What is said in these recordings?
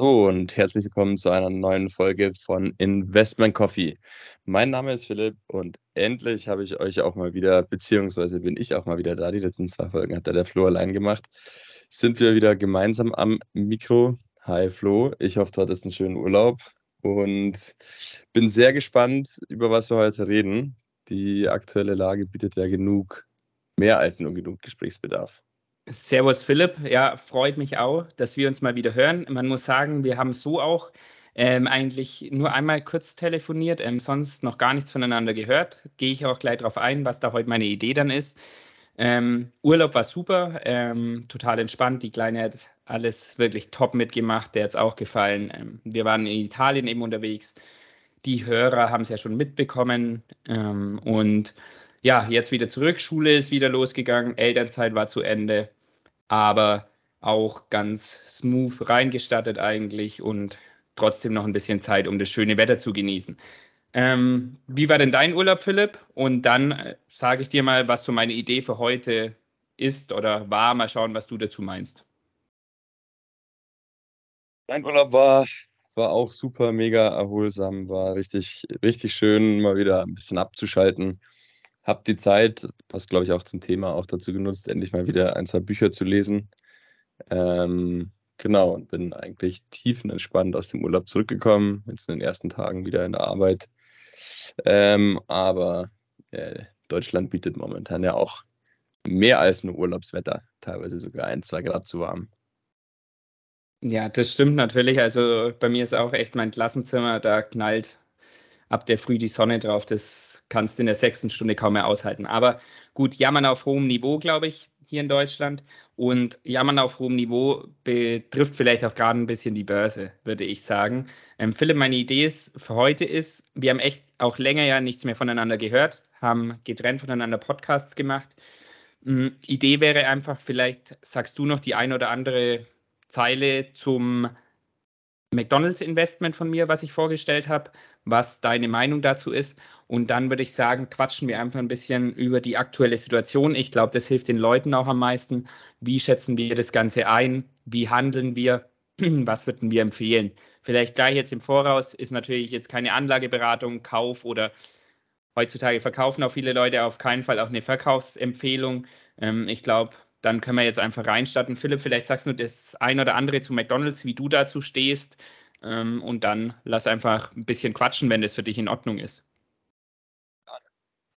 So und herzlich willkommen zu einer neuen Folge von Investment Coffee. Mein Name ist Philipp und endlich habe ich euch auch mal wieder, beziehungsweise bin ich auch mal wieder da. Die letzten zwei Folgen hat der Flo allein gemacht. Sind wir wieder gemeinsam am Mikro. Hi Flo, ich hoffe, du hattest einen schönen Urlaub und bin sehr gespannt, über was wir heute reden. Die aktuelle Lage bietet ja genug, mehr als nur genug Gesprächsbedarf. Servus Philipp, ja, freut mich auch, dass wir uns mal wieder hören. Man muss sagen, wir haben so auch ähm, eigentlich nur einmal kurz telefoniert, ähm, sonst noch gar nichts voneinander gehört. Gehe ich auch gleich darauf ein, was da heute meine Idee dann ist. Ähm, Urlaub war super, ähm, total entspannt. Die Kleine hat alles wirklich top mitgemacht, der hat es auch gefallen. Ähm, wir waren in Italien eben unterwegs. Die Hörer haben es ja schon mitbekommen ähm, und ja, jetzt wieder zurück. Schule ist wieder losgegangen, Elternzeit war zu Ende aber auch ganz smooth reingestattet eigentlich und trotzdem noch ein bisschen Zeit, um das schöne Wetter zu genießen. Ähm, wie war denn dein Urlaub, Philipp? Und dann äh, sage ich dir mal, was so meine Idee für heute ist oder war. Mal schauen, was du dazu meinst. Mein Urlaub war, war auch super, mega erholsam, war richtig, richtig schön, mal wieder ein bisschen abzuschalten habe die Zeit, passt glaube ich auch zum Thema, auch dazu genutzt, endlich mal wieder ein, zwei Bücher zu lesen. Ähm, genau, und bin eigentlich tiefenentspannt aus dem Urlaub zurückgekommen, jetzt in den ersten Tagen wieder in der Arbeit. Ähm, aber äh, Deutschland bietet momentan ja auch mehr als nur Urlaubswetter, teilweise sogar ein, zwei Grad zu warm. Ja, das stimmt natürlich. Also bei mir ist auch echt mein Klassenzimmer, da knallt ab der Früh die Sonne drauf. Das kannst in der sechsten Stunde kaum mehr aushalten. Aber gut, jammern auf hohem Niveau, glaube ich, hier in Deutschland. Und jammern auf hohem Niveau betrifft vielleicht auch gerade ein bisschen die Börse, würde ich sagen. Ähm, Philipp, meine Idee ist, für heute ist, wir haben echt auch länger ja nichts mehr voneinander gehört, haben getrennt voneinander Podcasts gemacht. Ähm, Idee wäre einfach, vielleicht sagst du noch die eine oder andere Zeile zum McDonalds-Investment von mir, was ich vorgestellt habe, was deine Meinung dazu ist. Und dann würde ich sagen, quatschen wir einfach ein bisschen über die aktuelle Situation. Ich glaube, das hilft den Leuten auch am meisten. Wie schätzen wir das Ganze ein? Wie handeln wir? Was würden wir empfehlen? Vielleicht gleich jetzt im Voraus ist natürlich jetzt keine Anlageberatung, Kauf oder heutzutage verkaufen auch viele Leute auf keinen Fall auch eine Verkaufsempfehlung. Ähm, ich glaube, dann können wir jetzt einfach reinstarten. Philipp, vielleicht sagst du das ein oder andere zu McDonalds, wie du dazu stehst. Ähm, und dann lass einfach ein bisschen quatschen, wenn das für dich in Ordnung ist.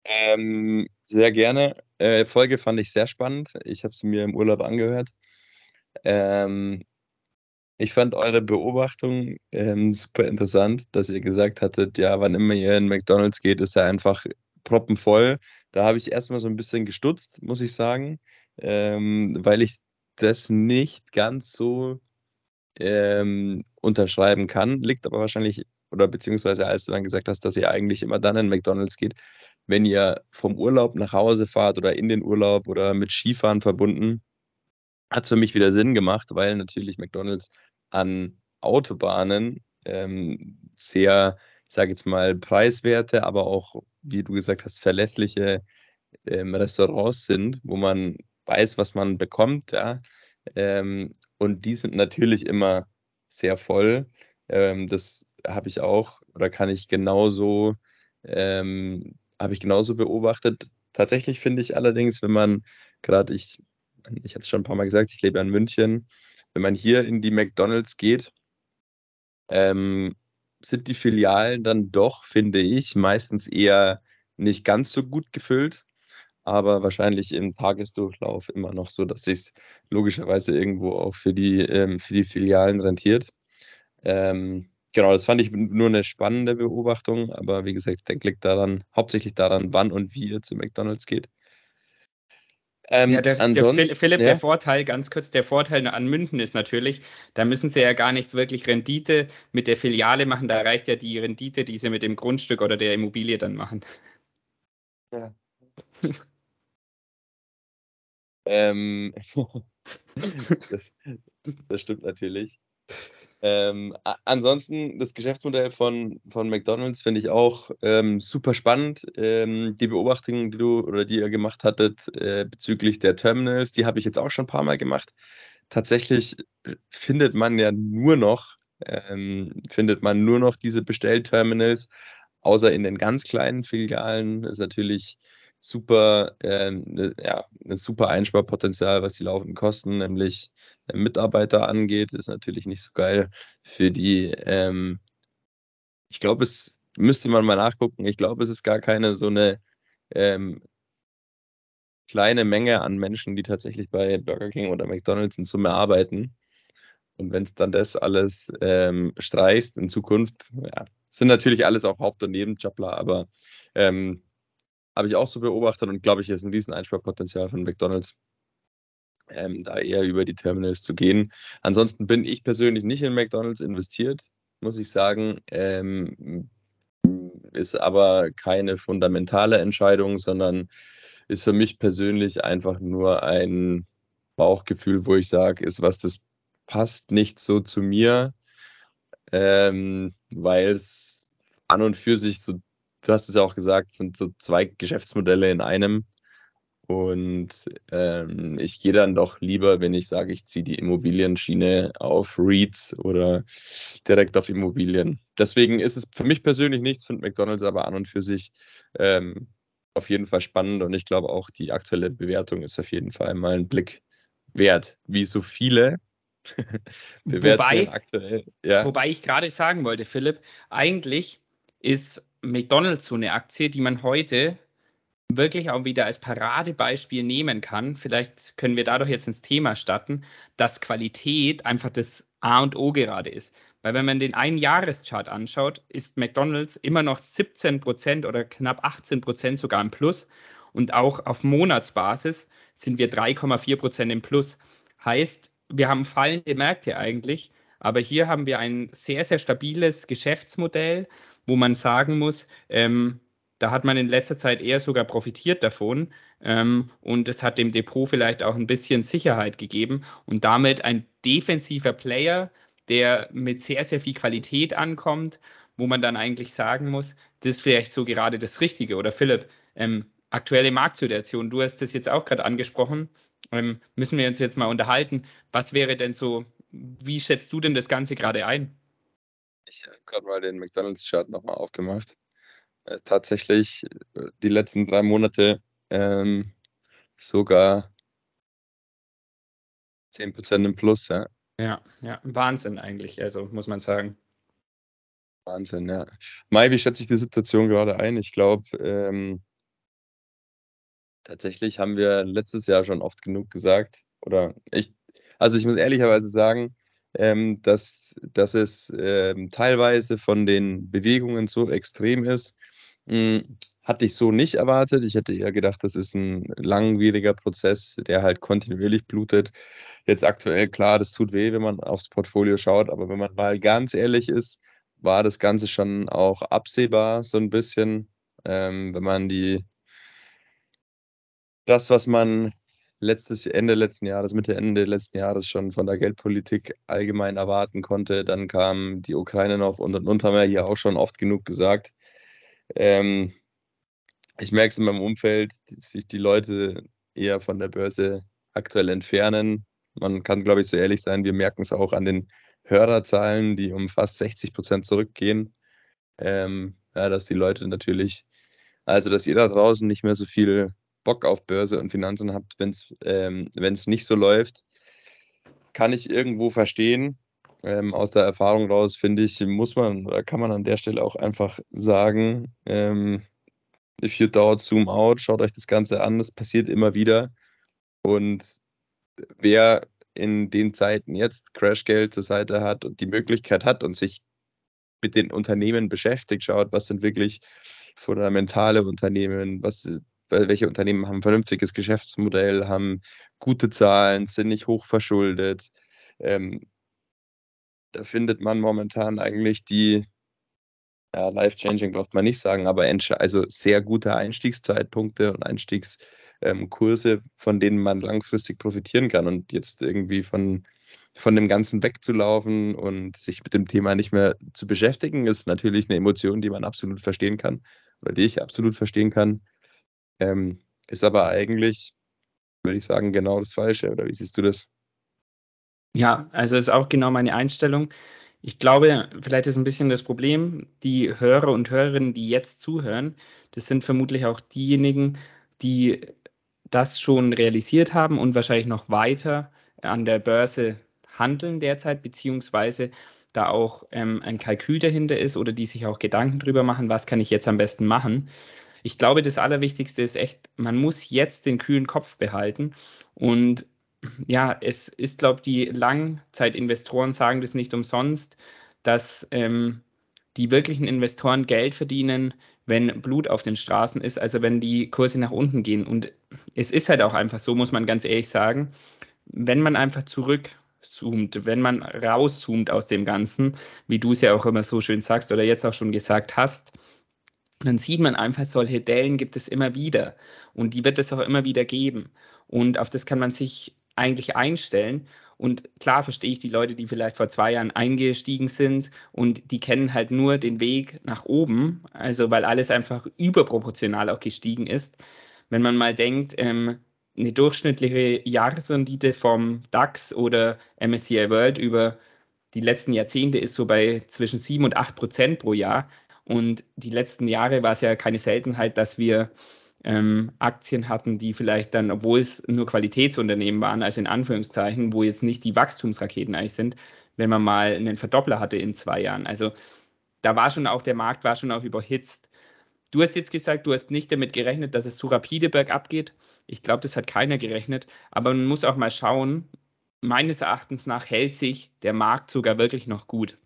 Ähm, sehr gerne. Äh, Folge fand ich sehr spannend. Ich habe sie mir im Urlaub angehört. Ähm, ich fand eure Beobachtung ähm, super interessant, dass ihr gesagt hattet, ja, wann immer ihr in McDonalds geht, ist er einfach proppenvoll. Da habe ich erstmal so ein bisschen gestutzt, muss ich sagen ähm, weil ich das nicht ganz so ähm, unterschreiben kann. Liegt aber wahrscheinlich, oder beziehungsweise als du dann gesagt hast, dass ihr eigentlich immer dann in McDonalds geht, wenn ihr vom Urlaub nach Hause fahrt oder in den Urlaub oder mit Skifahren verbunden, hat es für mich wieder Sinn gemacht, weil natürlich McDonalds an Autobahnen ähm, sehr, ich sage jetzt mal, preiswerte, aber auch, wie du gesagt hast, verlässliche ähm, Restaurants sind, wo man weiß, was man bekommt, ja. Ähm, und die sind natürlich immer sehr voll. Ähm, das habe ich auch oder kann ich genauso, ähm, habe ich genauso beobachtet. Tatsächlich finde ich allerdings, wenn man gerade, ich, ich hatte es schon ein paar Mal gesagt, ich lebe in München, wenn man hier in die McDonalds geht, ähm, sind die Filialen dann doch, finde ich, meistens eher nicht ganz so gut gefüllt aber wahrscheinlich im Tagesdurchlauf immer noch so, dass sich logischerweise irgendwo auch für die, ähm, für die Filialen rentiert. Ähm, genau, das fand ich nur eine spannende Beobachtung, aber wie gesagt, denke, liegt daran, hauptsächlich daran, wann und wie ihr zu McDonalds geht. Ähm, ja, der, der Philipp, ja? der Vorteil, ganz kurz, der Vorteil an München ist natürlich, da müssen sie ja gar nicht wirklich Rendite mit der Filiale machen, da reicht ja die Rendite, die sie mit dem Grundstück oder der Immobilie dann machen. Ja. Ähm, das, das, stimmt natürlich. Ähm, ansonsten, das Geschäftsmodell von, von McDonalds finde ich auch ähm, super spannend. Ähm, die Beobachtungen, die du oder die ihr gemacht hattet äh, bezüglich der Terminals, die habe ich jetzt auch schon ein paar Mal gemacht. Tatsächlich äh, findet man ja nur noch ähm, findet man nur noch diese Bestellterminals, außer in den ganz kleinen Filialen ist natürlich super, äh, ne, ja, ein super Einsparpotenzial, was die laufenden Kosten, nämlich äh, Mitarbeiter angeht, ist natürlich nicht so geil für die. Ähm, ich glaube, es müsste man mal nachgucken. Ich glaube, es ist gar keine so eine ähm, kleine Menge an Menschen, die tatsächlich bei Burger King oder McDonald's in Summe arbeiten. Und wenn es dann das alles ähm, streichst in Zukunft, ja, sind natürlich alles auch Haupt- und Nebenjobler, aber ähm, habe ich auch so beobachtet und glaube ich, ist ein riesen Einsparpotenzial von McDonald's, ähm, da eher über die Terminals zu gehen. Ansonsten bin ich persönlich nicht in McDonald's investiert, muss ich sagen. Ähm, ist aber keine fundamentale Entscheidung, sondern ist für mich persönlich einfach nur ein Bauchgefühl, wo ich sage, ist was, das passt nicht so zu mir, ähm, weil es an und für sich so, du hast es ja auch gesagt, sind so zwei Geschäftsmodelle in einem. Und ähm, ich gehe dann doch lieber, wenn ich sage, ich ziehe die Immobilienschiene auf REITs oder direkt auf Immobilien. Deswegen ist es für mich persönlich nichts, finde McDonald's aber an und für sich ähm, auf jeden Fall spannend und ich glaube auch die aktuelle Bewertung ist auf jeden Fall mal ein Blick wert, wie so viele. wobei, aktuell, ja. wobei ich gerade sagen wollte, Philipp, eigentlich ist McDonald's so eine Aktie, die man heute wirklich auch wieder als Paradebeispiel nehmen kann. Vielleicht können wir dadurch jetzt ins Thema starten, dass Qualität einfach das A und O gerade ist. Weil wenn man den einen Jahreschart anschaut, ist McDonald's immer noch 17 Prozent oder knapp 18 Prozent sogar im Plus. Und auch auf Monatsbasis sind wir 3,4 Prozent im Plus. Heißt, wir haben fallende Märkte eigentlich, aber hier haben wir ein sehr, sehr stabiles Geschäftsmodell, wo man sagen muss, ähm, da hat man in letzter Zeit eher sogar profitiert davon ähm, und es hat dem Depot vielleicht auch ein bisschen Sicherheit gegeben und damit ein defensiver Player, der mit sehr, sehr viel Qualität ankommt, wo man dann eigentlich sagen muss, das ist vielleicht so gerade das Richtige. Oder Philipp, ähm, aktuelle Marktsituation, du hast das jetzt auch gerade angesprochen, ähm, müssen wir uns jetzt mal unterhalten. Was wäre denn so, wie schätzt du denn das Ganze gerade ein? Ich habe gerade mal den McDonalds-Chart nochmal aufgemacht. Äh, tatsächlich äh, die letzten drei Monate ähm, sogar 10% im Plus, ja. Ja, ja, Wahnsinn eigentlich, also muss man sagen. Wahnsinn, ja. Mai, wie schätze ich die Situation gerade ein? Ich glaube, ähm, tatsächlich haben wir letztes Jahr schon oft genug gesagt, oder ich, also ich muss ehrlicherweise sagen, ähm, dass, dass es ähm, teilweise von den Bewegungen so extrem ist, hm, hatte ich so nicht erwartet. Ich hätte eher gedacht, das ist ein langwieriger Prozess, der halt kontinuierlich blutet. Jetzt aktuell, klar, das tut weh, wenn man aufs Portfolio schaut, aber wenn man mal ganz ehrlich ist, war das Ganze schon auch absehbar, so ein bisschen. Ähm, wenn man die, das, was man letztes Ende letzten Jahres, Mitte Ende letzten Jahres schon von der Geldpolitik allgemein erwarten konnte, dann kam die Ukraine noch und und und haben wir hier auch schon oft genug gesagt. Ähm, ich merke es in meinem Umfeld, dass sich die Leute eher von der Börse aktuell entfernen. Man kann, glaube ich, so ehrlich sein, wir merken es auch an den Hörerzahlen, die um fast 60 Prozent zurückgehen. Ähm, ja, dass die Leute natürlich, also dass ihr da draußen nicht mehr so viel Bock auf Börse und Finanzen habt, wenn es ähm, nicht so läuft, kann ich irgendwo verstehen. Ähm, aus der Erfahrung raus, finde ich, muss man oder kann man an der Stelle auch einfach sagen, ähm, if you doubt, zoom out, schaut euch das Ganze an, das passiert immer wieder. Und wer in den Zeiten jetzt Crashgeld zur Seite hat und die Möglichkeit hat und sich mit den Unternehmen beschäftigt, schaut, was sind wirklich fundamentale Unternehmen, was, welche Unternehmen haben ein vernünftiges Geschäftsmodell, haben gute Zahlen, sind nicht hoch verschuldet. Ähm, da findet man momentan eigentlich die, ja, life-changing braucht man nicht sagen, aber also sehr gute Einstiegszeitpunkte und Einstiegskurse, ähm, von denen man langfristig profitieren kann. Und jetzt irgendwie von, von dem Ganzen wegzulaufen und sich mit dem Thema nicht mehr zu beschäftigen, ist natürlich eine Emotion, die man absolut verstehen kann oder die ich absolut verstehen kann. Ähm, ist aber eigentlich, würde ich sagen, genau das Falsche. Oder wie siehst du das? Ja, also ist auch genau meine Einstellung. Ich glaube, vielleicht ist ein bisschen das Problem, die Hörer und Hörerinnen, die jetzt zuhören, das sind vermutlich auch diejenigen, die das schon realisiert haben und wahrscheinlich noch weiter an der Börse handeln derzeit, beziehungsweise da auch ähm, ein Kalkül dahinter ist oder die sich auch Gedanken drüber machen, was kann ich jetzt am besten machen. Ich glaube, das Allerwichtigste ist echt, man muss jetzt den kühlen Kopf behalten und ja, es ist, glaube ich, die Langzeitinvestoren sagen das nicht umsonst, dass ähm, die wirklichen Investoren Geld verdienen, wenn Blut auf den Straßen ist, also wenn die Kurse nach unten gehen. Und es ist halt auch einfach so, muss man ganz ehrlich sagen, wenn man einfach zurückzoomt, wenn man rauszoomt aus dem Ganzen, wie du es ja auch immer so schön sagst oder jetzt auch schon gesagt hast, dann sieht man einfach, solche Dellen gibt es immer wieder und die wird es auch immer wieder geben. Und auf das kann man sich eigentlich einstellen. Und klar verstehe ich die Leute, die vielleicht vor zwei Jahren eingestiegen sind und die kennen halt nur den Weg nach oben, also weil alles einfach überproportional auch gestiegen ist. Wenn man mal denkt, ähm, eine durchschnittliche Jahresrendite vom DAX oder MSCI World über die letzten Jahrzehnte ist so bei zwischen 7 und 8 Prozent pro Jahr. Und die letzten Jahre war es ja keine Seltenheit, dass wir ähm, Aktien hatten, die vielleicht dann, obwohl es nur Qualitätsunternehmen waren, also in Anführungszeichen, wo jetzt nicht die Wachstumsraketen eigentlich sind, wenn man mal einen Verdoppler hatte in zwei Jahren. Also da war schon auch, der Markt war schon auch überhitzt. Du hast jetzt gesagt, du hast nicht damit gerechnet, dass es so rapide bergab geht. Ich glaube, das hat keiner gerechnet. Aber man muss auch mal schauen, meines Erachtens nach hält sich der Markt sogar wirklich noch gut.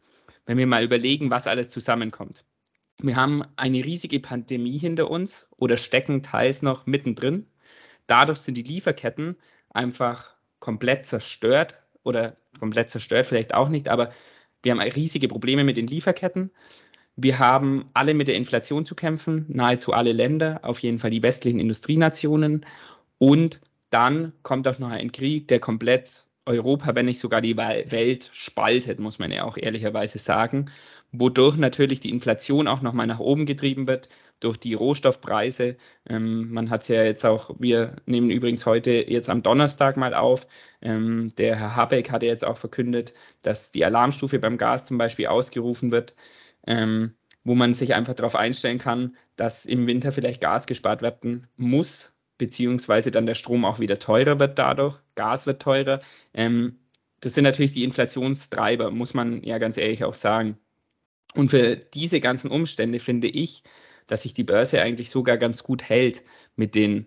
Wenn wir mal überlegen, was alles zusammenkommt. Wir haben eine riesige Pandemie hinter uns oder stecken teils noch mittendrin. Dadurch sind die Lieferketten einfach komplett zerstört oder komplett zerstört vielleicht auch nicht, aber wir haben riesige Probleme mit den Lieferketten. Wir haben alle mit der Inflation zu kämpfen, nahezu alle Länder, auf jeden Fall die westlichen Industrienationen. Und dann kommt auch noch ein Krieg, der komplett Europa, wenn nicht sogar die Welt spaltet, muss man ja auch ehrlicherweise sagen wodurch natürlich die Inflation auch nochmal nach oben getrieben wird durch die Rohstoffpreise. Ähm, man hat es ja jetzt auch, wir nehmen übrigens heute jetzt am Donnerstag mal auf. Ähm, der Herr Habeck hatte jetzt auch verkündet, dass die Alarmstufe beim Gas zum Beispiel ausgerufen wird, ähm, wo man sich einfach darauf einstellen kann, dass im Winter vielleicht Gas gespart werden muss, beziehungsweise dann der Strom auch wieder teurer wird dadurch. Gas wird teurer. Ähm, das sind natürlich die Inflationstreiber, muss man ja ganz ehrlich auch sagen. Und für diese ganzen Umstände finde ich, dass sich die Börse eigentlich sogar ganz gut hält mit den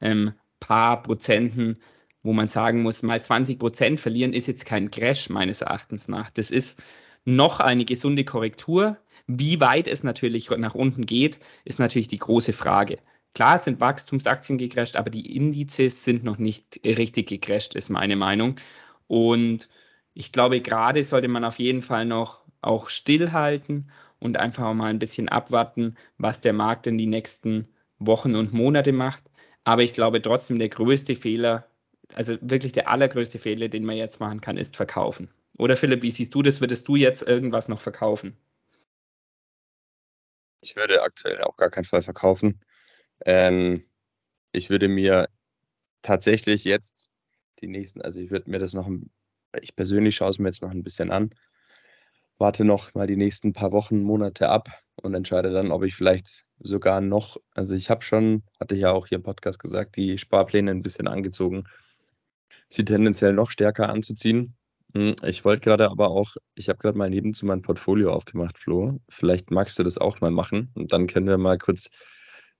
ähm, paar Prozenten, wo man sagen muss, mal 20 Prozent verlieren ist jetzt kein Crash meines Erachtens nach. Das ist noch eine gesunde Korrektur. Wie weit es natürlich nach unten geht, ist natürlich die große Frage. Klar sind Wachstumsaktien gecrasht, aber die Indizes sind noch nicht richtig gecrasht, ist meine Meinung. Und ich glaube, gerade sollte man auf jeden Fall noch auch stillhalten und einfach mal ein bisschen abwarten, was der Markt in die nächsten Wochen und Monate macht. Aber ich glaube trotzdem, der größte Fehler, also wirklich der allergrößte Fehler, den man jetzt machen kann, ist verkaufen. Oder Philipp, wie siehst du das? Würdest du jetzt irgendwas noch verkaufen? Ich würde aktuell auch gar keinen Fall verkaufen. Ähm, ich würde mir tatsächlich jetzt die nächsten, also ich würde mir das noch, ich persönlich schaue es mir jetzt noch ein bisschen an, warte noch mal die nächsten paar Wochen, Monate ab und entscheide dann, ob ich vielleicht sogar noch, also ich habe schon, hatte ich ja auch hier im Podcast gesagt, die Sparpläne ein bisschen angezogen, sie tendenziell noch stärker anzuziehen. Hm, ich wollte gerade aber auch, ich habe gerade mal neben zu meinem Portfolio aufgemacht, Flo. Vielleicht magst du das auch mal machen und dann können wir mal kurz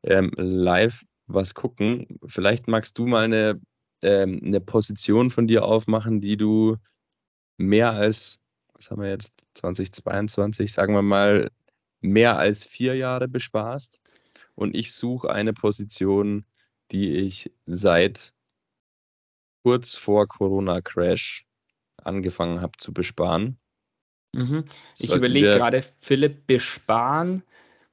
ähm, live was gucken. Vielleicht magst du mal eine, ähm, eine Position von dir aufmachen, die du mehr als was haben wir jetzt, 2022, sagen wir mal, mehr als vier Jahre besparst. Und ich suche eine Position, die ich seit kurz vor Corona-Crash angefangen habe zu besparen. Mhm. Ich überlege gerade, Philipp, besparen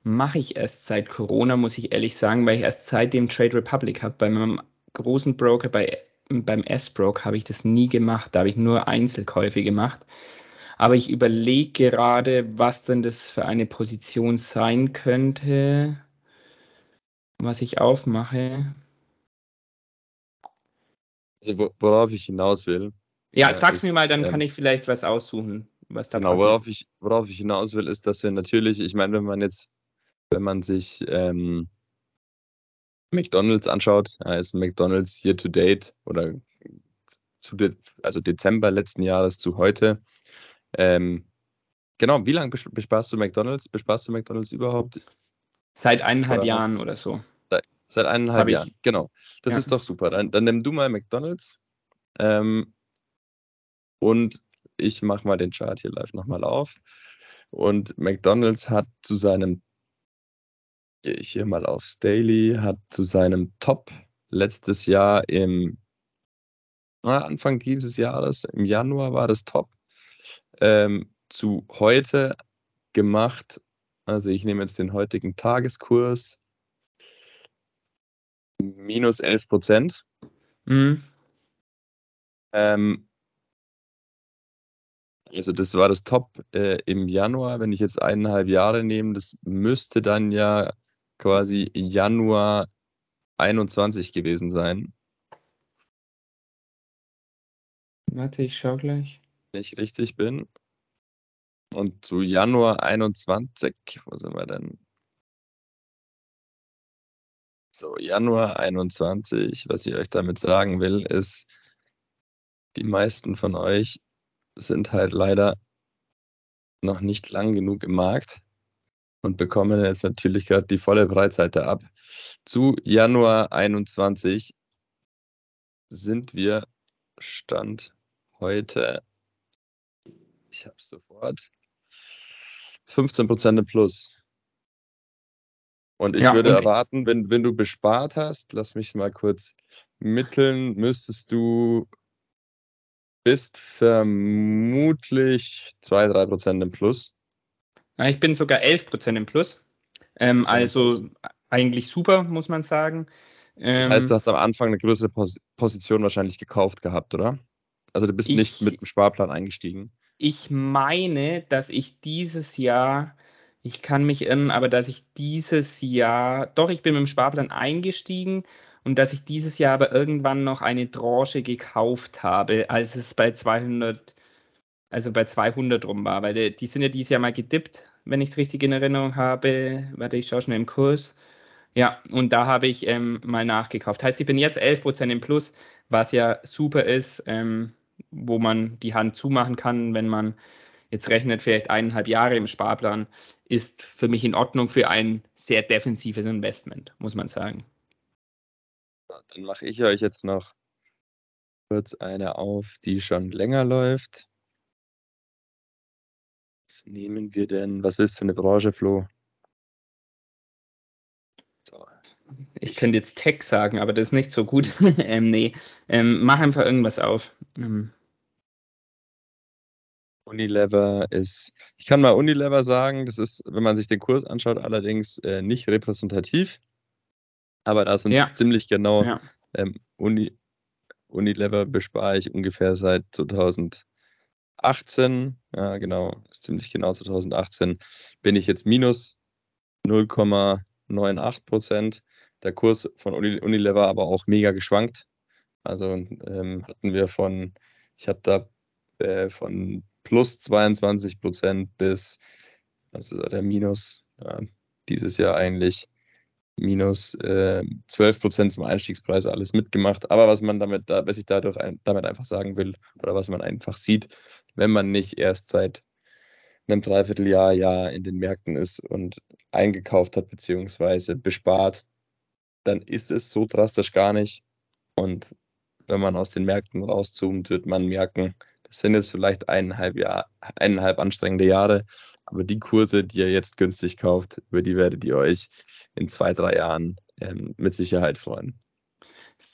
mache ich erst seit Corona, muss ich ehrlich sagen, weil ich erst seitdem Trade Republic habe. Bei meinem großen Broker, bei, beim S-Broke, habe ich das nie gemacht. Da habe ich nur Einzelkäufe gemacht. Aber ich überlege gerade, was denn das für eine Position sein könnte, was ich aufmache. Also worauf ich hinaus will. Ja, äh, sag's ist, mir mal, dann ähm, kann ich vielleicht was aussuchen. was da Genau, passiert. worauf ich, worauf ich hinaus will, ist, dass wir natürlich, ich meine, wenn man jetzt, wenn man sich ähm, McDonalds anschaut, ja, ist McDonalds year to date oder zu de also Dezember letzten Jahres zu heute. Ähm, genau, wie lange bes- besparst du McDonalds? Besparst du McDonalds überhaupt? Seit eineinhalb Oder Jahren was? oder so. Seit eineinhalb Hab ich. Jahren. Genau. Das Ja. ist doch super. Dann, dann nimm du mal McDonalds. Ähm, und ich mache mal den Chart hier live nochmal auf. Und McDonalds hat zu seinem, gehe ich hier mal aufs Daily, hat zu seinem Top letztes Jahr im Anfang dieses Jahres, im Januar war das Top, ähm, zu heute gemacht. Also ich nehme jetzt den heutigen Tageskurs. Minus 11 Prozent. Mhm. Ähm, also das war das Top äh, im Januar. Wenn ich jetzt eineinhalb Jahre nehme, das müsste dann ja quasi Januar 21 gewesen sein, Warte, ich schau gleich. Wenn ich richtig bin. Und zu Januar 21, wo sind wir denn? So, Januar 21, was ich euch damit sagen will, ist, die meisten von euch sind halt leider noch nicht lang genug im Markt und bekommen jetzt natürlich gerade die volle Breitseite ab. Zu Januar 21 sind wir Stand heute, ich habe sofort, 15% im Plus. Und ich Ja, würde und- erwarten, wenn, wenn du bespart hast, lass mich mal kurz mitteln, müsstest du bist vermutlich 2-3% im Plus. Ja, ich bin sogar 11% im Plus. Ähm, 11% im also eigentlich super, muss man sagen. Das Ähm, heißt, du hast am Anfang eine größere Pos Position wahrscheinlich gekauft gehabt, oder? Also du bist Ich- nicht mit dem Sparplan eingestiegen. Ich meine, dass ich dieses Jahr, ich kann mich irren, aber dass ich dieses Jahr, doch, ich bin mit dem Sparplan eingestiegen und dass ich dieses Jahr aber irgendwann noch eine Tranche gekauft habe, als es bei 200, also bei 200 rum war, weil die, die sind ja dieses Jahr mal gedippt, wenn ich es richtig in Erinnerung habe. Warte, ich schaue schnell im Kurs. Ja, und da habe ich ähm, mal nachgekauft. Heißt, ich bin jetzt 11% im Plus, was ja super ist, ähm, wo man die Hand zumachen kann, wenn man jetzt rechnet, vielleicht eineinhalb Jahre im Sparplan, ist für mich in Ordnung für ein sehr defensives Investment, muss man sagen. Dann mache ich euch jetzt noch kurz eine auf, die schon länger läuft. Was nehmen wir denn? Was willst du für eine Branche, Flo? So. Ich könnte jetzt Tech sagen, aber das ist nicht so gut. ähm, nee, ähm, mach einfach irgendwas auf. Ähm, Unilever ist, ich kann mal Unilever sagen, das ist, wenn man sich den Kurs anschaut, allerdings äh, nicht repräsentativ. Aber da sind Ja. ziemlich genau ja. ähm, Uni, Unilever bespare ich ungefähr seit 2018. Ja, genau, ist ziemlich genau 2018 bin ich jetzt minus 0,98 Prozent. Der Kurs von Uni, Unilever aber auch mega geschwankt. Also ähm, hatten wir von, ich hatte da äh, von plus 22 Prozent bis, was ist der Minus, ja, dieses Jahr eigentlich minus äh, 12 Prozent zum Einstiegspreis alles mitgemacht. Aber was man damit, da, was ich dadurch ein, damit einfach sagen will, oder was man einfach sieht, wenn man nicht erst seit einem Dreivierteljahr, Jahr in den Märkten ist und eingekauft hat, beziehungsweise bespart, dann ist es so drastisch gar nicht. Und wenn man aus den Märkten rauszoomt, wird man merken, das sind jetzt vielleicht eineinhalb, Jahr, eineinhalb anstrengende Jahre, aber die Kurse, die ihr jetzt günstig kauft, über die werdet ihr euch in zwei, drei Jahren ähm, mit Sicherheit freuen.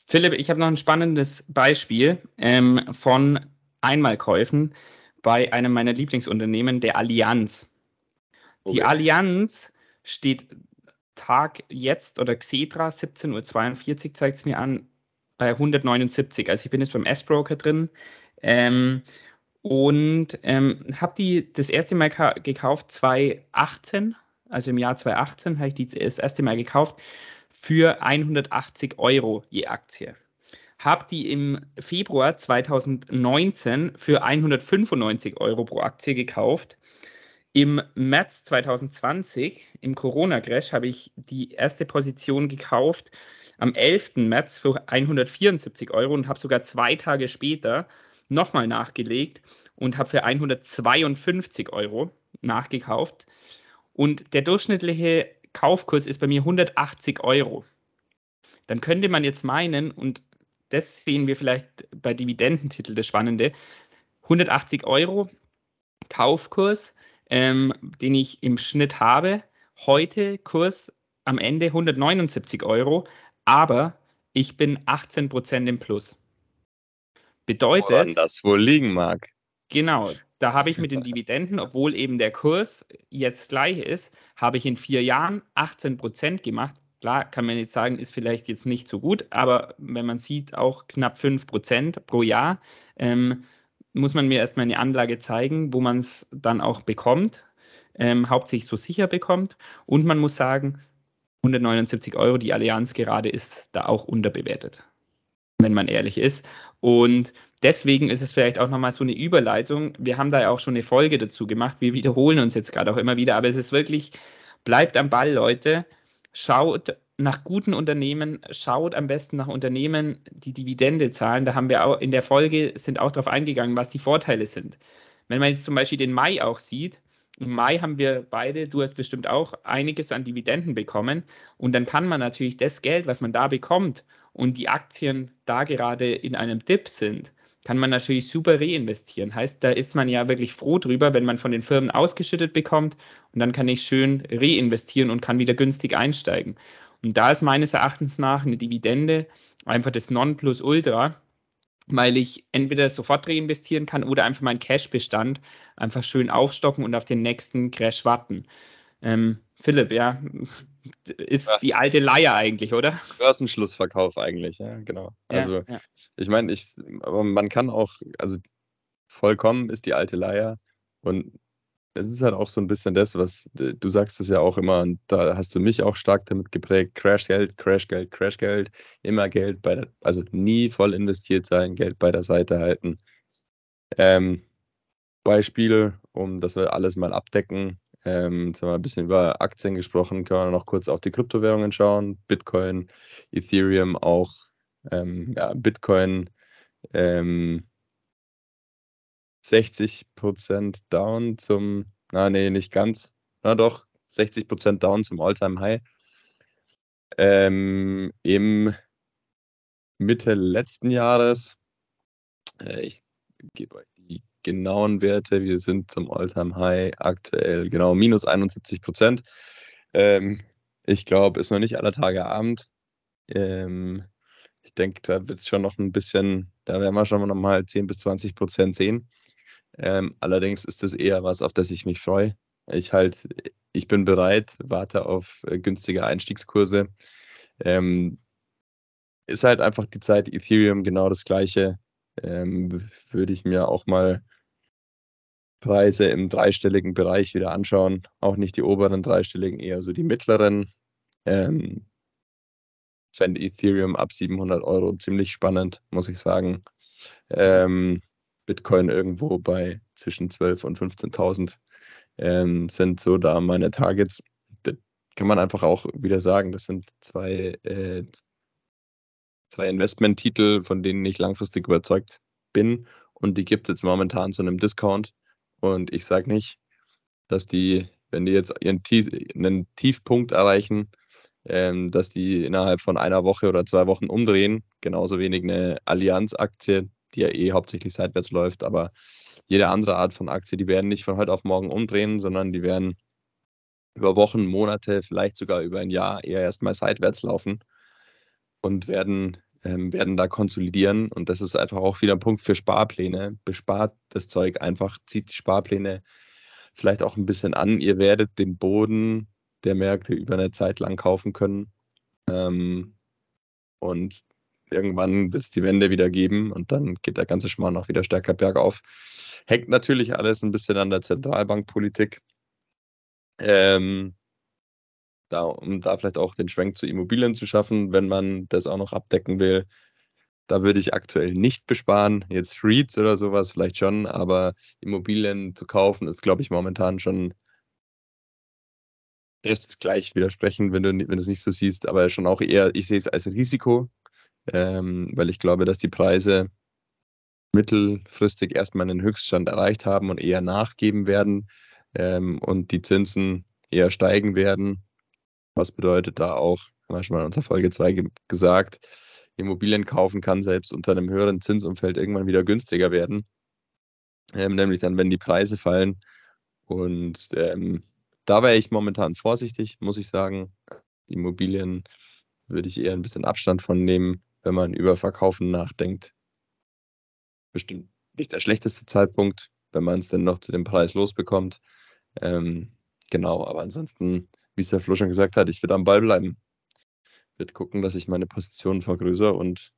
Philipp, ich habe noch ein spannendes Beispiel ähm, von Einmalkäufen bei einem meiner Lieblingsunternehmen, der Allianz. Die Okay. Allianz steht Tag jetzt oder Xetra 17.42 Uhr zeigt es mir an, bei 179. Also ich bin jetzt beim S-Broker drin ähm, und ähm, habe die das erste Mal gekauft 2018, also im Jahr 2018 habe ich die das erste Mal gekauft für 180 Euro je Aktie. habe die im Februar 2019 für 195 Euro pro Aktie gekauft. Im März 2020, im Corona-Crash, habe ich die erste Position gekauft am 11. März für 174 Euro und habe sogar zwei Tage später nochmal nachgelegt und habe für 152 Euro nachgekauft. Und der durchschnittliche Kaufkurs ist bei mir 180 Euro. Dann könnte man jetzt meinen, und das sehen wir vielleicht bei Dividendentitel das Spannende, 180 Euro Kaufkurs, ähm, den ich im Schnitt habe. Heute Kurs am Ende 179 Euro, aber ich bin 18% im Plus. Bedeutet. Woran das wohl liegen mag. Genau, da habe ich mit den Dividenden, obwohl eben der Kurs jetzt gleich ist, habe ich in vier Jahren 18 Prozent gemacht. Klar, kann man jetzt sagen, ist vielleicht jetzt nicht so gut, aber wenn man sieht, auch knapp 5 Prozent pro Jahr, ähm, muss man mir erstmal eine Anlage zeigen, wo man es dann auch bekommt, ähm, hauptsächlich so sicher bekommt. Und man muss sagen, 179 Euro, die Allianz gerade ist da auch unterbewertet, wenn man ehrlich ist. Und deswegen ist es vielleicht auch nochmal so eine Überleitung. Wir haben da ja auch schon eine Folge dazu gemacht. Wir wiederholen uns jetzt gerade auch immer wieder, aber es ist wirklich, bleibt am Ball, Leute. Schaut nach guten Unternehmen, schaut am besten nach Unternehmen, die Dividende zahlen. Da haben wir auch in der Folge sind auch darauf eingegangen, was die Vorteile sind. Wenn man jetzt zum Beispiel den Mai auch sieht, im Mai haben wir beide, du hast bestimmt auch einiges an Dividenden bekommen. Und dann kann man natürlich das Geld, was man da bekommt und die Aktien da gerade in einem Dip sind, kann man natürlich super reinvestieren. Heißt, da ist man ja wirklich froh drüber, wenn man von den Firmen ausgeschüttet bekommt und dann kann ich schön reinvestieren und kann wieder günstig einsteigen. Und da ist meines Erachtens nach eine Dividende einfach das Nonplusultra, weil ich entweder sofort reinvestieren kann oder einfach meinen Cash-Bestand einfach schön aufstocken und auf den nächsten Crash warten. Ähm, Philipp, ja, ist ja. die alte Leier eigentlich, oder? Börsenschlussverkauf eigentlich, ja, genau. Also ja, ja. ich meine, ich, aber man kann auch, also vollkommen ist die alte Leier und es ist halt auch so ein bisschen das, was du sagst es ja auch immer, und da hast du mich auch stark damit geprägt, Crashgeld, Crashgeld, Crashgeld, immer Geld bei der, also nie voll investiert sein, Geld bei der Seite halten. Ähm, Beispiele, um das alles mal abdecken. Ähm, jetzt haben wir ein bisschen über Aktien gesprochen, können wir noch kurz auf die Kryptowährungen schauen. Bitcoin, Ethereum auch, ähm, ja, Bitcoin ähm, 60% down zum, na nee, nicht ganz, na doch, 60% down zum Alltime high Ähm, Im Mitte letzten Jahres, äh, ich gebe euch die genauen Werte, wir sind zum Alltime high aktuell genau minus 71 Prozent. Ähm, ich glaube, ist noch nicht aller Tage Abend. Ähm, ich denke, da wird es schon noch ein bisschen, da werden wir schon noch mal 10 bis 20 Prozent sehen. Ähm, allerdings ist das eher was, auf das ich mich freue. Ich halt, ich bin bereit, warte auf äh, günstige Einstiegskurse. Ähm, ist halt einfach die Zeit Ethereum genau das gleiche. Ähm, würde ich mir auch mal Preise im dreistelligen Bereich wieder anschauen. Auch nicht die oberen dreistelligen, eher so die mittleren. Ähm, fände Ethereum ab 700 Euro ziemlich spannend, muss ich sagen. Ähm, Bitcoin irgendwo bei zwischen 12.000 und 15.000 ähm, sind so da meine Targets. Das kann man einfach auch wieder sagen, das sind zwei, äh, zwei Investmenttitel, von denen ich langfristig überzeugt bin und die gibt es jetzt momentan zu einem Discount und ich sage nicht, dass die, wenn die jetzt ihren Tief, einen Tiefpunkt erreichen, ähm, dass die innerhalb von einer Woche oder zwei Wochen umdrehen. Genauso wenig eine Allianz-Aktie, die ja eh hauptsächlich seitwärts läuft, aber jede andere Art von Aktie, die werden nicht von heute auf morgen umdrehen, sondern die werden über Wochen, Monate, vielleicht sogar über ein Jahr eher erstmal seitwärts laufen und werden, ähm, werden da konsolidieren. Und das ist einfach auch wieder ein Punkt für Sparpläne. Bespart das Zeug einfach, zieht die Sparpläne vielleicht auch ein bisschen an. Ihr werdet den Boden der Märkte über eine Zeit lang kaufen können. Ähm, und irgendwann wird es die Wende wieder geben und dann geht der ganze Schmarrn auch wieder stärker bergauf. Hängt natürlich alles ein bisschen an der Zentralbankpolitik. Ähm, da, um da vielleicht auch den Schwenk zu Immobilien zu schaffen, wenn man das auch noch abdecken will. da würde ich aktuell nicht besparen. Jetzt REITs oder sowas vielleicht schon, aber Immobilien zu kaufen ist, glaube ich, momentan schon erst gleich widersprechen, wenn du, wenn du es nicht so siehst, aber schon auch eher, ich sehe es als Risiko, ähm, weil ich glaube, dass die Preise mittelfristig erstmal einen Höchststand erreicht haben und eher nachgeben werden ähm, und die Zinsen eher steigen werden. Was bedeutet da auch, haben wir schon mal in unserer Folge 2 ge gesagt, Immobilien kaufen kann selbst unter einem höheren Zinsumfeld irgendwann wieder günstiger werden. Ähm, nämlich dann, wenn die Preise fallen. Und ähm, da wäre ich momentan vorsichtig, muss ich sagen. Immobilien würde ich eher ein bisschen Abstand von nehmen, wenn man über Verkaufen nachdenkt. Bestimmt nicht der schlechteste Zeitpunkt, wenn man es denn noch zu dem Preis losbekommt. Ähm, genau, aber ansonsten, wie es der Flo schon gesagt hat, ich würde am Ball bleiben. Wird gucken, dass ich meine Position vergrößere und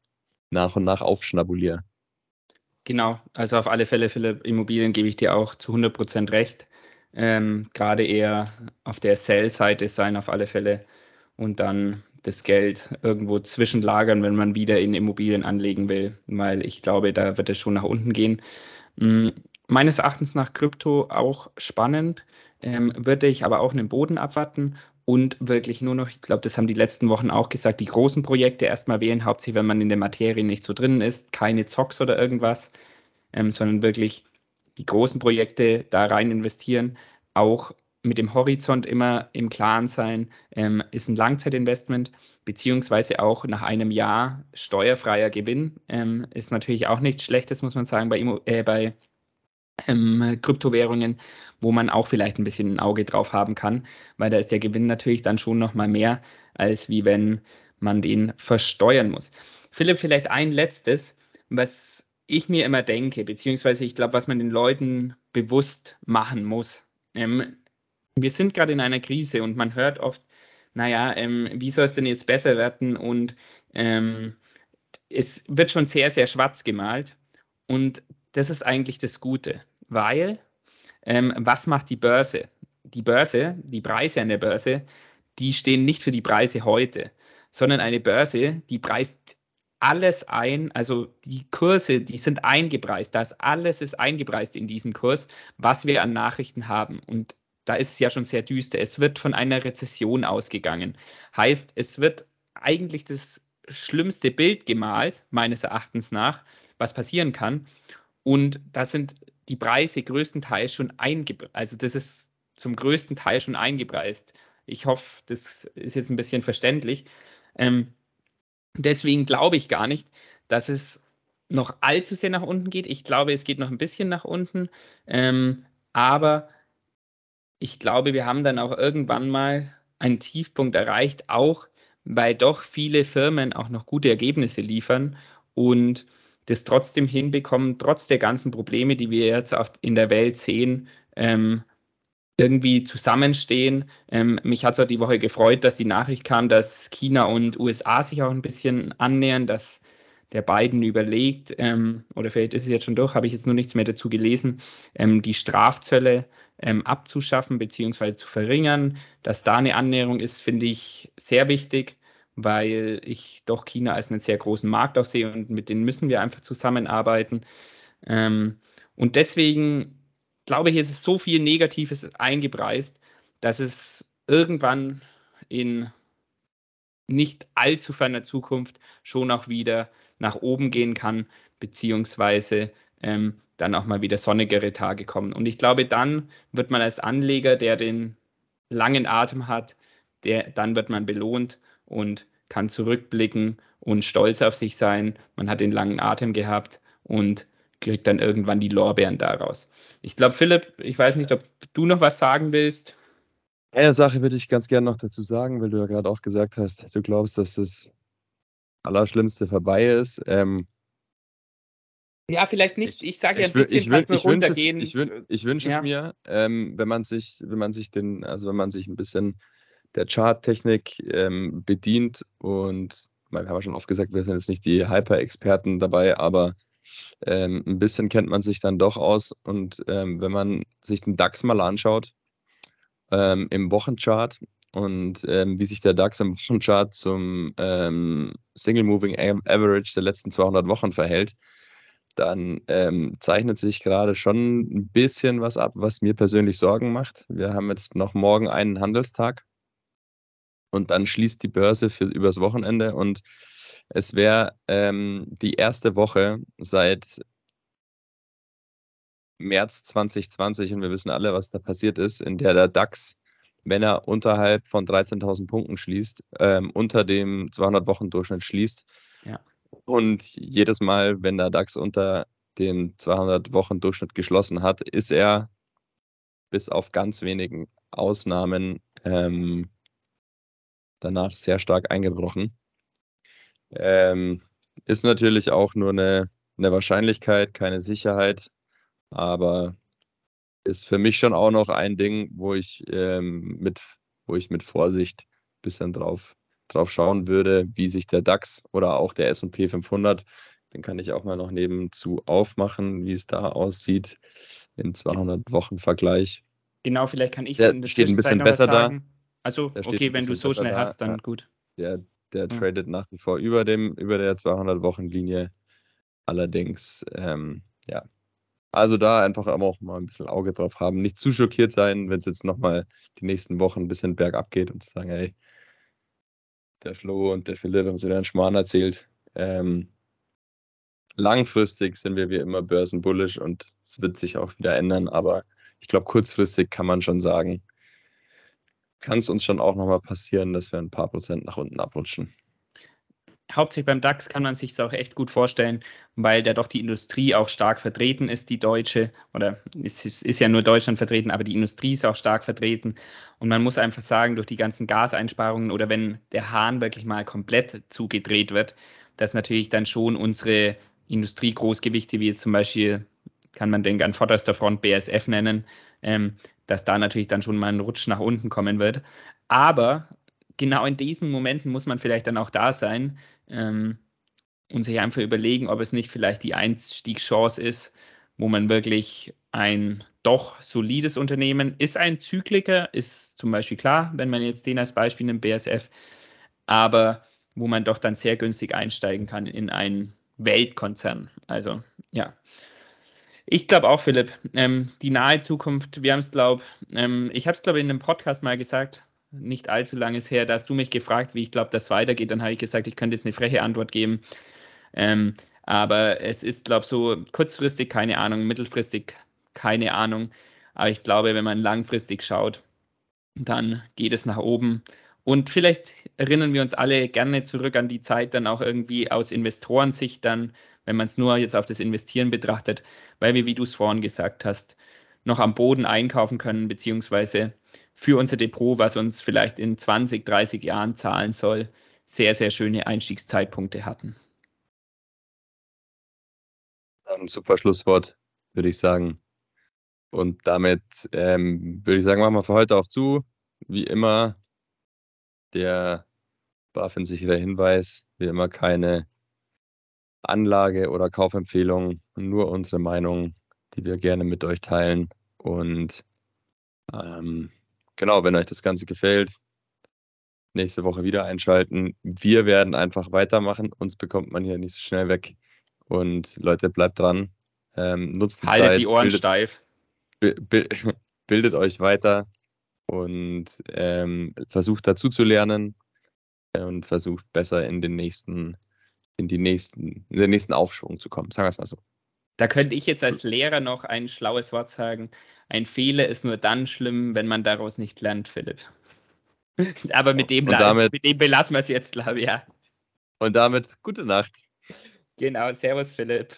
nach und nach aufschnabuliere. Genau, also auf alle Fälle, Philipp, Immobilien gebe ich dir auch zu 100 Prozent recht ähm, gerade eher auf der Sell-Seite sein auf alle Fälle und dann das Geld irgendwo zwischenlagern, wenn man wieder in Immobilien anlegen will, weil ich glaube, da wird es schon nach unten gehen. Mhm. Meines Erachtens nach Krypto auch spannend, ähm, würde ich aber auch einen Boden abwarten und wirklich nur noch, ich glaube, das haben die letzten Wochen auch gesagt, die großen Projekte erstmal wählen, hauptsächlich wenn man in der Materie nicht so drin ist, keine Zocks oder irgendwas, ähm, sondern wirklich die großen Projekte da rein investieren, auch mit dem Horizont immer im Klaren sein, ähm, ist ein Langzeitinvestment, beziehungsweise auch nach einem Jahr steuerfreier Gewinn, ähm, ist natürlich auch nichts Schlechtes, muss man sagen, bei, äh, bei ähm, Kryptowährungen, wo man auch vielleicht ein bisschen ein Auge drauf haben kann, weil da ist der Gewinn natürlich dann schon nochmal mehr, als wie wenn man den versteuern muss. Philipp, vielleicht ein letztes, was ich mir immer denke, beziehungsweise ich glaube, was man den Leuten bewusst machen muss. Ähm, wir sind gerade in einer Krise und man hört oft, naja, ähm, wie soll es denn jetzt besser werden? Und ähm, es wird schon sehr, sehr schwarz gemalt. Und das ist eigentlich das Gute, weil ähm, was macht die Börse? Die Börse, die Preise an der Börse, die stehen nicht für die Preise heute, sondern eine Börse, die preist alles ein, also die Kurse, die sind eingepreist, das alles ist eingepreist in diesen Kurs, was wir an Nachrichten haben. Und da ist es ja schon sehr düster. Es wird von einer Rezession ausgegangen. Heißt, es wird eigentlich das schlimmste Bild gemalt, meines Erachtens nach, was passieren kann. Und da sind die Preise größtenteils schon eingepreist. Also das ist zum größten Teil schon eingepreist. Ich hoffe, das ist jetzt ein bisschen verständlich. Ähm, Deswegen glaube ich gar nicht, dass es noch allzu sehr nach unten geht. Ich glaube, es geht noch ein bisschen nach unten. Ähm, aber ich glaube, wir haben dann auch irgendwann mal einen Tiefpunkt erreicht, auch weil doch viele Firmen auch noch gute Ergebnisse liefern und das trotzdem hinbekommen, trotz der ganzen Probleme, die wir jetzt in der Welt sehen, ähm, irgendwie zusammenstehen. Ähm, mich hat es auch die Woche gefreut, dass die Nachricht kam, dass China und USA sich auch ein bisschen annähern, dass der Biden überlegt, ähm, oder vielleicht ist es jetzt schon durch, habe ich jetzt nur nichts mehr dazu gelesen, ähm, die Strafzölle ähm, abzuschaffen bzw. zu verringern. Dass da eine Annäherung ist, finde ich sehr wichtig, weil ich doch China als einen sehr großen Markt auch sehe und mit denen müssen wir einfach zusammenarbeiten. Ähm, und deswegen glaube ich, ist es so viel Negatives eingepreist, dass es irgendwann in nicht allzu ferner Zukunft schon auch wieder nach oben gehen kann, beziehungsweise ähm, dann auch mal wieder sonnigere Tage kommen. Und ich glaube, dann wird man als Anleger, der den langen Atem hat, der, dann wird man belohnt und kann zurückblicken und stolz auf sich sein. Man hat den langen Atem gehabt und kriegt dann irgendwann die Lorbeeren daraus. Ich glaube, Philipp, ich weiß nicht, ob du noch was sagen willst. Eine Sache würde ich ganz gerne noch dazu sagen, weil du ja gerade auch gesagt hast, du glaubst, dass das Allerschlimmste vorbei ist. Ähm, ja, vielleicht nicht. Ich sage ja ein bisschen, ich, will, ich, runtergehen. Es, ich, wün, ich wünsche ja. es mir, ähm, wenn man sich, wenn man sich den, also wenn man sich ein bisschen der Charttechnik ähm, bedient und wir haben ja schon oft gesagt, wir sind jetzt nicht die Hyper-Experten dabei, aber ähm, ein bisschen kennt man sich dann doch aus. Und ähm, wenn man sich den DAX mal anschaut, ähm, im Wochenchart, und ähm, wie sich der DAX im Wochenchart zum ähm, Single Moving Average der letzten 200 Wochen verhält, dann ähm, zeichnet sich gerade schon ein bisschen was ab, was mir persönlich Sorgen macht. Wir haben jetzt noch morgen einen Handelstag und dann schließt die Börse für übers Wochenende und es wäre ähm, die erste Woche seit März 2020 und wir wissen alle, was da passiert ist, in der der DAX, wenn er unterhalb von 13.000 Punkten schließt, ähm, unter dem 200-Wochen-Durchschnitt schließt. Ja. Und jedes Mal, wenn der DAX unter dem 200-Wochen-Durchschnitt geschlossen hat, ist er bis auf ganz wenigen Ausnahmen ähm, danach sehr stark eingebrochen. Ähm, ist natürlich auch nur eine, eine Wahrscheinlichkeit, keine Sicherheit, aber ist für mich schon auch noch ein Ding, wo ich ähm, mit, wo ich mit Vorsicht ein bisschen drauf, drauf schauen würde, wie sich der DAX oder auch der S&P 500, den kann ich auch mal noch nebenzu aufmachen, wie es da aussieht im 200 Wochen Vergleich. Genau, vielleicht kann ich der steht ein bisschen besser da. Also, okay, wenn du so schnell hast, dann gut. Der, der ja. tradet nach wie vor über dem, über der 200-Wochen-Linie. Allerdings, ähm, ja. Also da einfach auch mal ein bisschen Auge drauf haben. Nicht zu schockiert sein, wenn es jetzt nochmal die nächsten Wochen ein bisschen bergab geht und zu sagen, hey, der Flo und der Philipp haben so einen Schmarrn erzählt. Ähm, langfristig sind wir wie immer börsenbullisch und es wird sich auch wieder ändern, aber ich glaube, kurzfristig kann man schon sagen, kann es uns schon auch nochmal passieren, dass wir ein paar Prozent nach unten abrutschen. Hauptsächlich beim DAX kann man sich auch echt gut vorstellen, weil da doch die Industrie auch stark vertreten ist, die deutsche, oder es ist ja nur Deutschland vertreten, aber die Industrie ist auch stark vertreten. Und man muss einfach sagen, durch die ganzen Gaseinsparungen oder wenn der Hahn wirklich mal komplett zugedreht wird, dass natürlich dann schon unsere Industriegroßgewichte, wie jetzt zum Beispiel, kann man denken, an vorderster Front BSF nennen, ähm, dass da natürlich dann schon mal ein Rutsch nach unten kommen wird. Aber genau in diesen Momenten muss man vielleicht dann auch da sein ähm, und sich einfach überlegen, ob es nicht vielleicht die Einstiegschance ist, wo man wirklich ein doch solides Unternehmen ist ein Zykliker, ist zum Beispiel klar, wenn man jetzt den als Beispiel nimmt, BSF, aber wo man doch dann sehr günstig einsteigen kann in einen Weltkonzern. Also ja, ich glaube auch, Philipp. Ähm, die nahe Zukunft, wir haben es, glaube ähm, ich, habe es, glaube ich, in einem Podcast mal gesagt, nicht allzu lange ist her, da hast du mich gefragt, wie ich glaube, das weitergeht. Dann habe ich gesagt, ich könnte jetzt eine freche Antwort geben. Ähm, aber es ist, glaube ich, so kurzfristig keine Ahnung, mittelfristig keine Ahnung. Aber ich glaube, wenn man langfristig schaut, dann geht es nach oben. Und vielleicht erinnern wir uns alle gerne zurück an die Zeit dann auch irgendwie aus Investorensicht dann, wenn man es nur jetzt auf das Investieren betrachtet, weil wir, wie du es vorhin gesagt hast, noch am Boden einkaufen können, beziehungsweise für unser Depot, was uns vielleicht in 20, 30 Jahren zahlen soll, sehr, sehr schöne Einstiegszeitpunkte hatten. Ein super Schlusswort, würde ich sagen. Und damit ähm, würde ich sagen, machen wir für heute auch zu. Wie immer, der BaFin-sichere Hinweis, wie immer keine Anlage- oder Kaufempfehlung, nur unsere Meinung, die wir gerne mit euch teilen. Und ähm, genau, wenn euch das Ganze gefällt, nächste Woche wieder einschalten. Wir werden einfach weitermachen. Uns bekommt man hier nicht so schnell weg. Und Leute, bleibt dran. Ähm, nutzt die Haltet Zeit. die Ohren bildet, steif. Bildet euch weiter und ähm, versucht dazu zu lernen und versucht besser in den nächsten in die nächsten, in den nächsten Aufschwung zu kommen. Sagen wir es mal so. Da könnte ich jetzt als Lehrer noch ein schlaues Wort sagen. Ein Fehler ist nur dann schlimm, wenn man daraus nicht lernt, Philipp. Aber mit dem, damit, mit dem belassen wir es jetzt, glaube ich, ja. Und damit gute Nacht. Genau, Servus, Philipp.